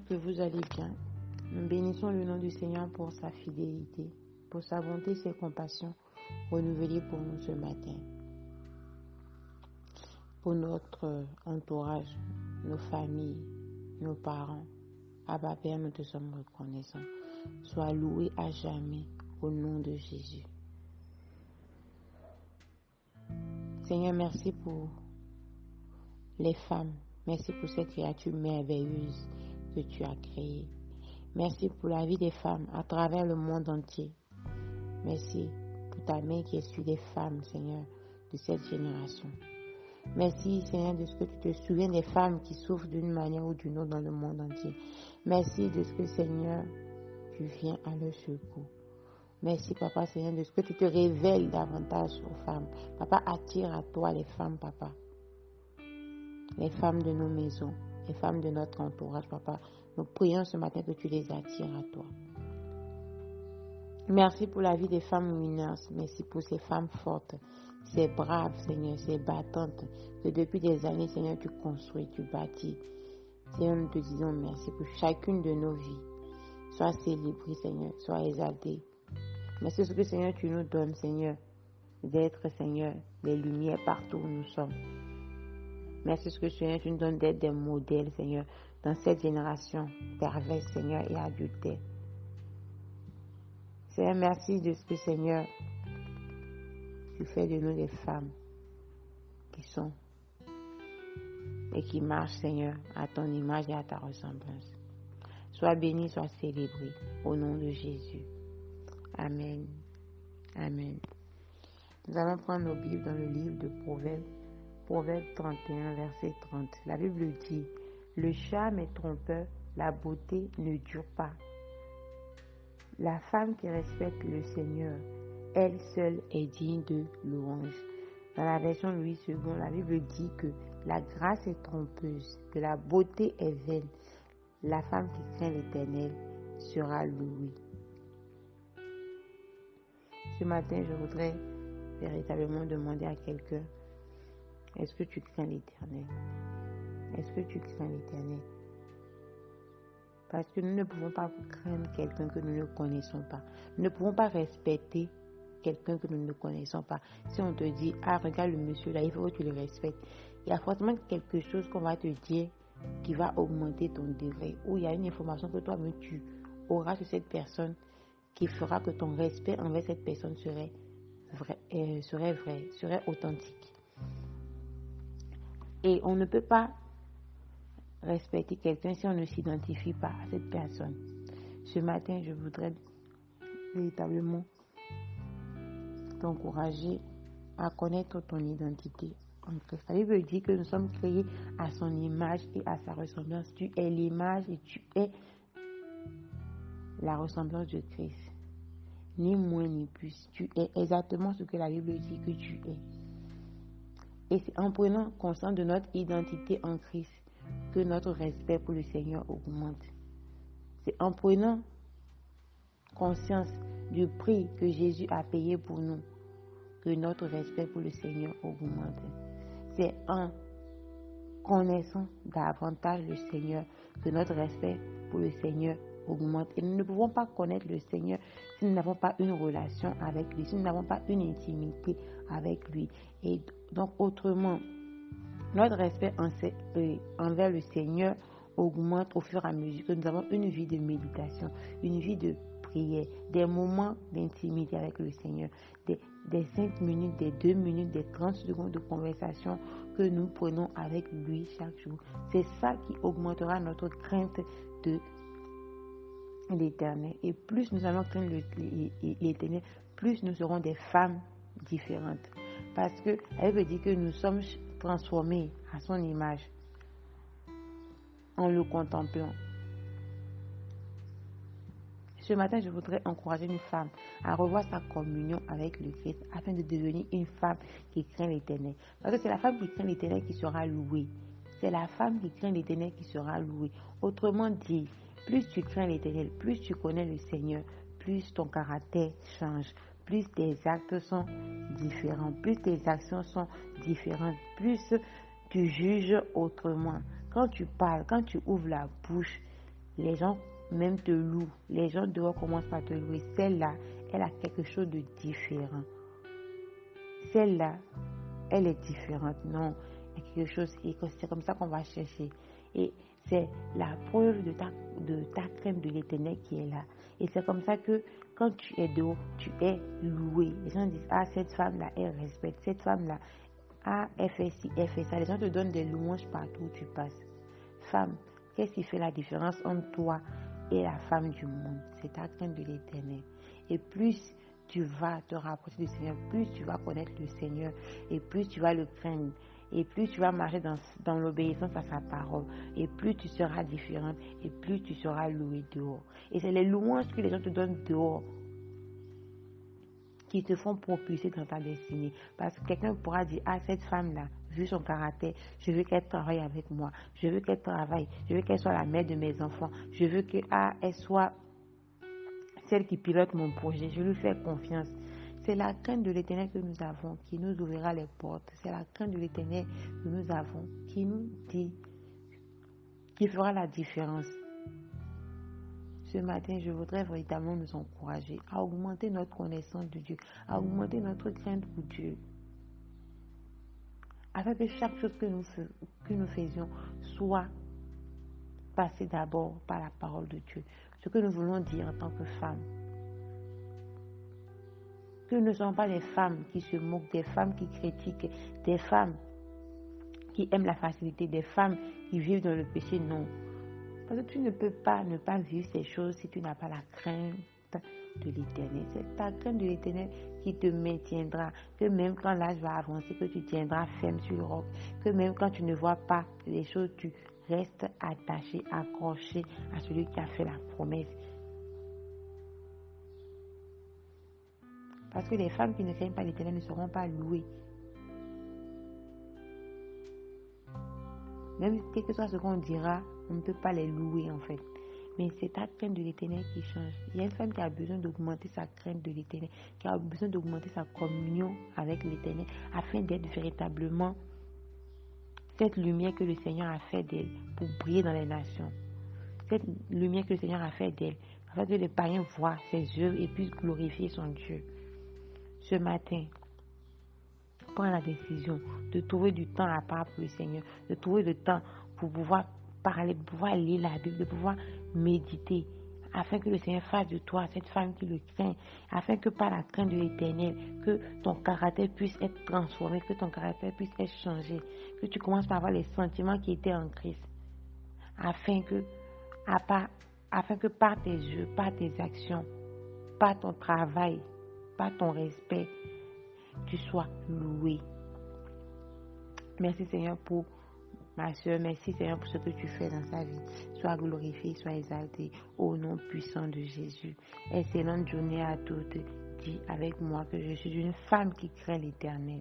Que vous allez bien. Nous bénissons le nom du Seigneur pour sa fidélité, pour sa bonté, ses compassions renouvelées pour nous ce matin. Pour notre entourage, nos familles, nos parents, Abba Père, nous te sommes reconnaissants. Sois loué à jamais au nom de Jésus. Seigneur, merci pour les femmes. Merci pour cette créature merveilleuse que tu as créée. Merci pour la vie des femmes à travers le monde entier. Merci pour ta main qui est sur les femmes, Seigneur, de cette génération. Merci, Seigneur, de ce que tu te souviens des femmes qui souffrent d'une manière ou d'une autre dans le monde entier. Merci de ce que, Seigneur, tu viens à leur secours. Merci, Papa, Seigneur, de ce que tu te révèles davantage aux femmes. Papa, attire à toi les femmes, Papa. Les femmes de nos maisons, les femmes de notre entourage, Papa. Nous prions ce matin que tu les attires à toi. Merci pour la vie des femmes mineures. Merci pour ces femmes fortes, ces braves, Seigneur, ces battantes, que depuis des années, Seigneur, tu construis, tu bâtis. Seigneur, nous te disons merci pour chacune de nos vies. Sois célébrée, Seigneur, sois exaltée. Merci ce que, Seigneur, tu nous donnes, Seigneur, d'être, Seigneur, des lumières partout où nous sommes. Merci ce que, Seigneur, tu nous donnes d'être des modèles, Seigneur, dans cette génération perverse, Seigneur, et adultère. Seigneur, merci de ce que, Seigneur, tu fais de nous des femmes qui sont et qui marchent, Seigneur, à ton image et à ta ressemblance. Sois béni, sois célébré au nom de Jésus. Amen. Amen. Nous allons prendre nos Bibles dans le livre de Proverbes, Proverbe 31, verset 30. La Bible dit, le charme est trompeur, la beauté ne dure pas. La femme qui respecte le Seigneur, elle seule est digne de louange. Dans la version Louis II, la Bible dit que la grâce est trompeuse, que la beauté est vaine. La femme qui craint l'Éternel sera louée. Ce matin, je voudrais véritablement demander à quelqu'un, est-ce que tu crains l'Éternel? Est-ce que tu crains l'Éternel? Parce que nous ne pouvons pas craindre quelqu'un que nous ne connaissons pas. Nous ne pouvons pas respecter quelqu'un que nous ne connaissons pas. Si on te dit, ah, regarde le monsieur là, il faut que tu le respectes. Il y a forcément quelque chose qu'on va te dire qui va augmenter ton degré. Ou il y a une information que toi-même tu auras sur cette personne qui fera que ton respect envers cette personne serait vrai, euh, serait vrai, serait authentique. Et on ne peut pas respecter quelqu'un si on ne s'identifie pas à cette personne. Ce matin, je voudrais véritablement t'encourager à connaître ton identité en Christ. La Bible dit que nous sommes créés à son image et à sa ressemblance. Tu es l'image et tu es la ressemblance de Christ. Ni moins ni plus. Tu es exactement ce que la Bible dit que tu es. Et c'est en prenant conscience de notre identité en Christ que notre respect pour le Seigneur augmente. C'est en prenant conscience du prix que Jésus a payé pour nous que notre respect pour le Seigneur augmente. C'est en connaissant davantage le Seigneur que notre respect pour le Seigneur augmente. Et nous ne pouvons pas connaître le Seigneur si nous n'avons pas une relation avec lui, si nous n'avons pas une intimité avec lui. Et donc, autrement, notre respect euh, envers le Seigneur augmente au fur et à mesure que nous avons une vie de méditation, une vie de prière, des moments d'intimité avec le Seigneur, des, des 5 minutes, des 2 minutes, des 30 secondes de conversation que nous prenons avec lui chaque jour. C'est ça qui augmentera notre crainte de l'éternel. Et plus nous allons craindre l'éternel, plus nous serons des femmes différentes. Parce que elle veut dire que nous sommes transformés à son image en le contemplant. Ce matin, je voudrais encourager une femme à revoir sa communion avec le Christ afin de devenir une femme qui craint l'éternel. Parce que c'est la femme qui craint l'éternel qui sera louée. C'est la femme qui craint l'éternel qui sera louée. Autrement dit, plus tu crains l'éternel, plus tu connais le Seigneur, plus ton caractère change, plus tes actes sont différents, plus tes actions sont différentes, plus tu juges autrement. Quand tu parles, quand tu ouvres la bouche, les gens même te louent. Les gens dehors commencent à te louer. Celle-là, elle a quelque chose de différent. Celle-là, elle est différente. Non, il y a quelque chose, c'est comme ça qu'on va chercher. Et c'est la preuve de ta, de ta crainte de l'éternel qui est là. Et c'est comme ça que quand tu es dehors, tu es loué. Les gens disent, ah, cette femme-là, elle respecte. Cette femme-là, ah, elle fait ci, elle fait ça. Les gens te donnent des louanges partout où tu passes. Femme, qu'est-ce qui fait la différence entre toi et la femme du monde? C'est ta crainte de l'éternel. Et plus tu vas te rapprocher du Seigneur, plus tu vas connaître le Seigneur et plus tu vas le craindre. Et plus tu vas marcher dans, l'obéissance à sa parole, et plus tu seras différente, et plus tu seras loué dehors. Et c'est les louanges que les gens te donnent dehors qui te font propulser dans ta destinée. Parce que quelqu'un pourra dire, ah, cette femme-là, vu son caractère, je veux qu'elle travaille avec moi, je veux qu'elle travaille, je veux qu'elle soit la mère de mes enfants, je veux qu'elle ah, soit celle qui pilote mon projet, je lui fais confiance. C'est la crainte de l'éternel que nous avons qui nous ouvrira les portes. C'est la crainte de l'éternel que nous avons qui nous dit, qui fera la différence. Ce matin, je voudrais véritablement nous encourager à augmenter notre connaissance de Dieu, à augmenter notre crainte pour Dieu. Afin que chaque chose que nous, que nous faisions soit passée d'abord par la parole de Dieu. Ce que nous voulons dire en tant que femmes que ne sont pas des femmes qui se moquent, des femmes qui critiquent, des femmes qui aiment la facilité, des femmes qui vivent dans le péché. Non. Parce que tu ne peux pas ne pas vivre ces choses si tu n'as pas la crainte de l'éternel. C'est ta crainte de l'éternel qui te maintiendra. Que même quand l'âge va avancer, que tu tiendras ferme sur le roc. Que même quand tu ne vois pas les choses, tu restes attaché, accroché à celui qui a fait la promesse. Parce que les femmes qui ne craignent pas l'éternel ne seront pas louées. Même quel que soit ce qu'on dira, on ne peut pas les louer en fait. Mais c'est ta crainte de l'éternel qui change. Il y a une femme qui a besoin d'augmenter sa crainte de l'éternel, qui a besoin d'augmenter sa communion avec l'éternel, afin d'être véritablement cette lumière que le Seigneur a fait d'elle pour briller dans les nations. Cette lumière que le Seigneur a fait d'elle, afin que les païens voient ses œuvres et puissent glorifier son Dieu ce matin, prends la décision de trouver du temps à part pour le Seigneur, de trouver du temps pour pouvoir parler, de pouvoir lire la Bible, de pouvoir méditer, afin que le Seigneur fasse de toi cette femme qui le craint, afin que par la crainte de l'éternel, que ton caractère puisse être transformé, que ton caractère puisse être changé, que tu commences par avoir les sentiments qui étaient en Christ, afin que, afin que par tes yeux, par tes actions, par ton travail, ton respect, tu sois loué. Merci Seigneur pour ma soeur. Merci Seigneur pour ce que tu fais dans sa vie. Sois glorifié, sois exalté au nom puissant de Jésus. Excellente journée à toutes. Dis avec moi que je suis une femme qui craint l'éternel.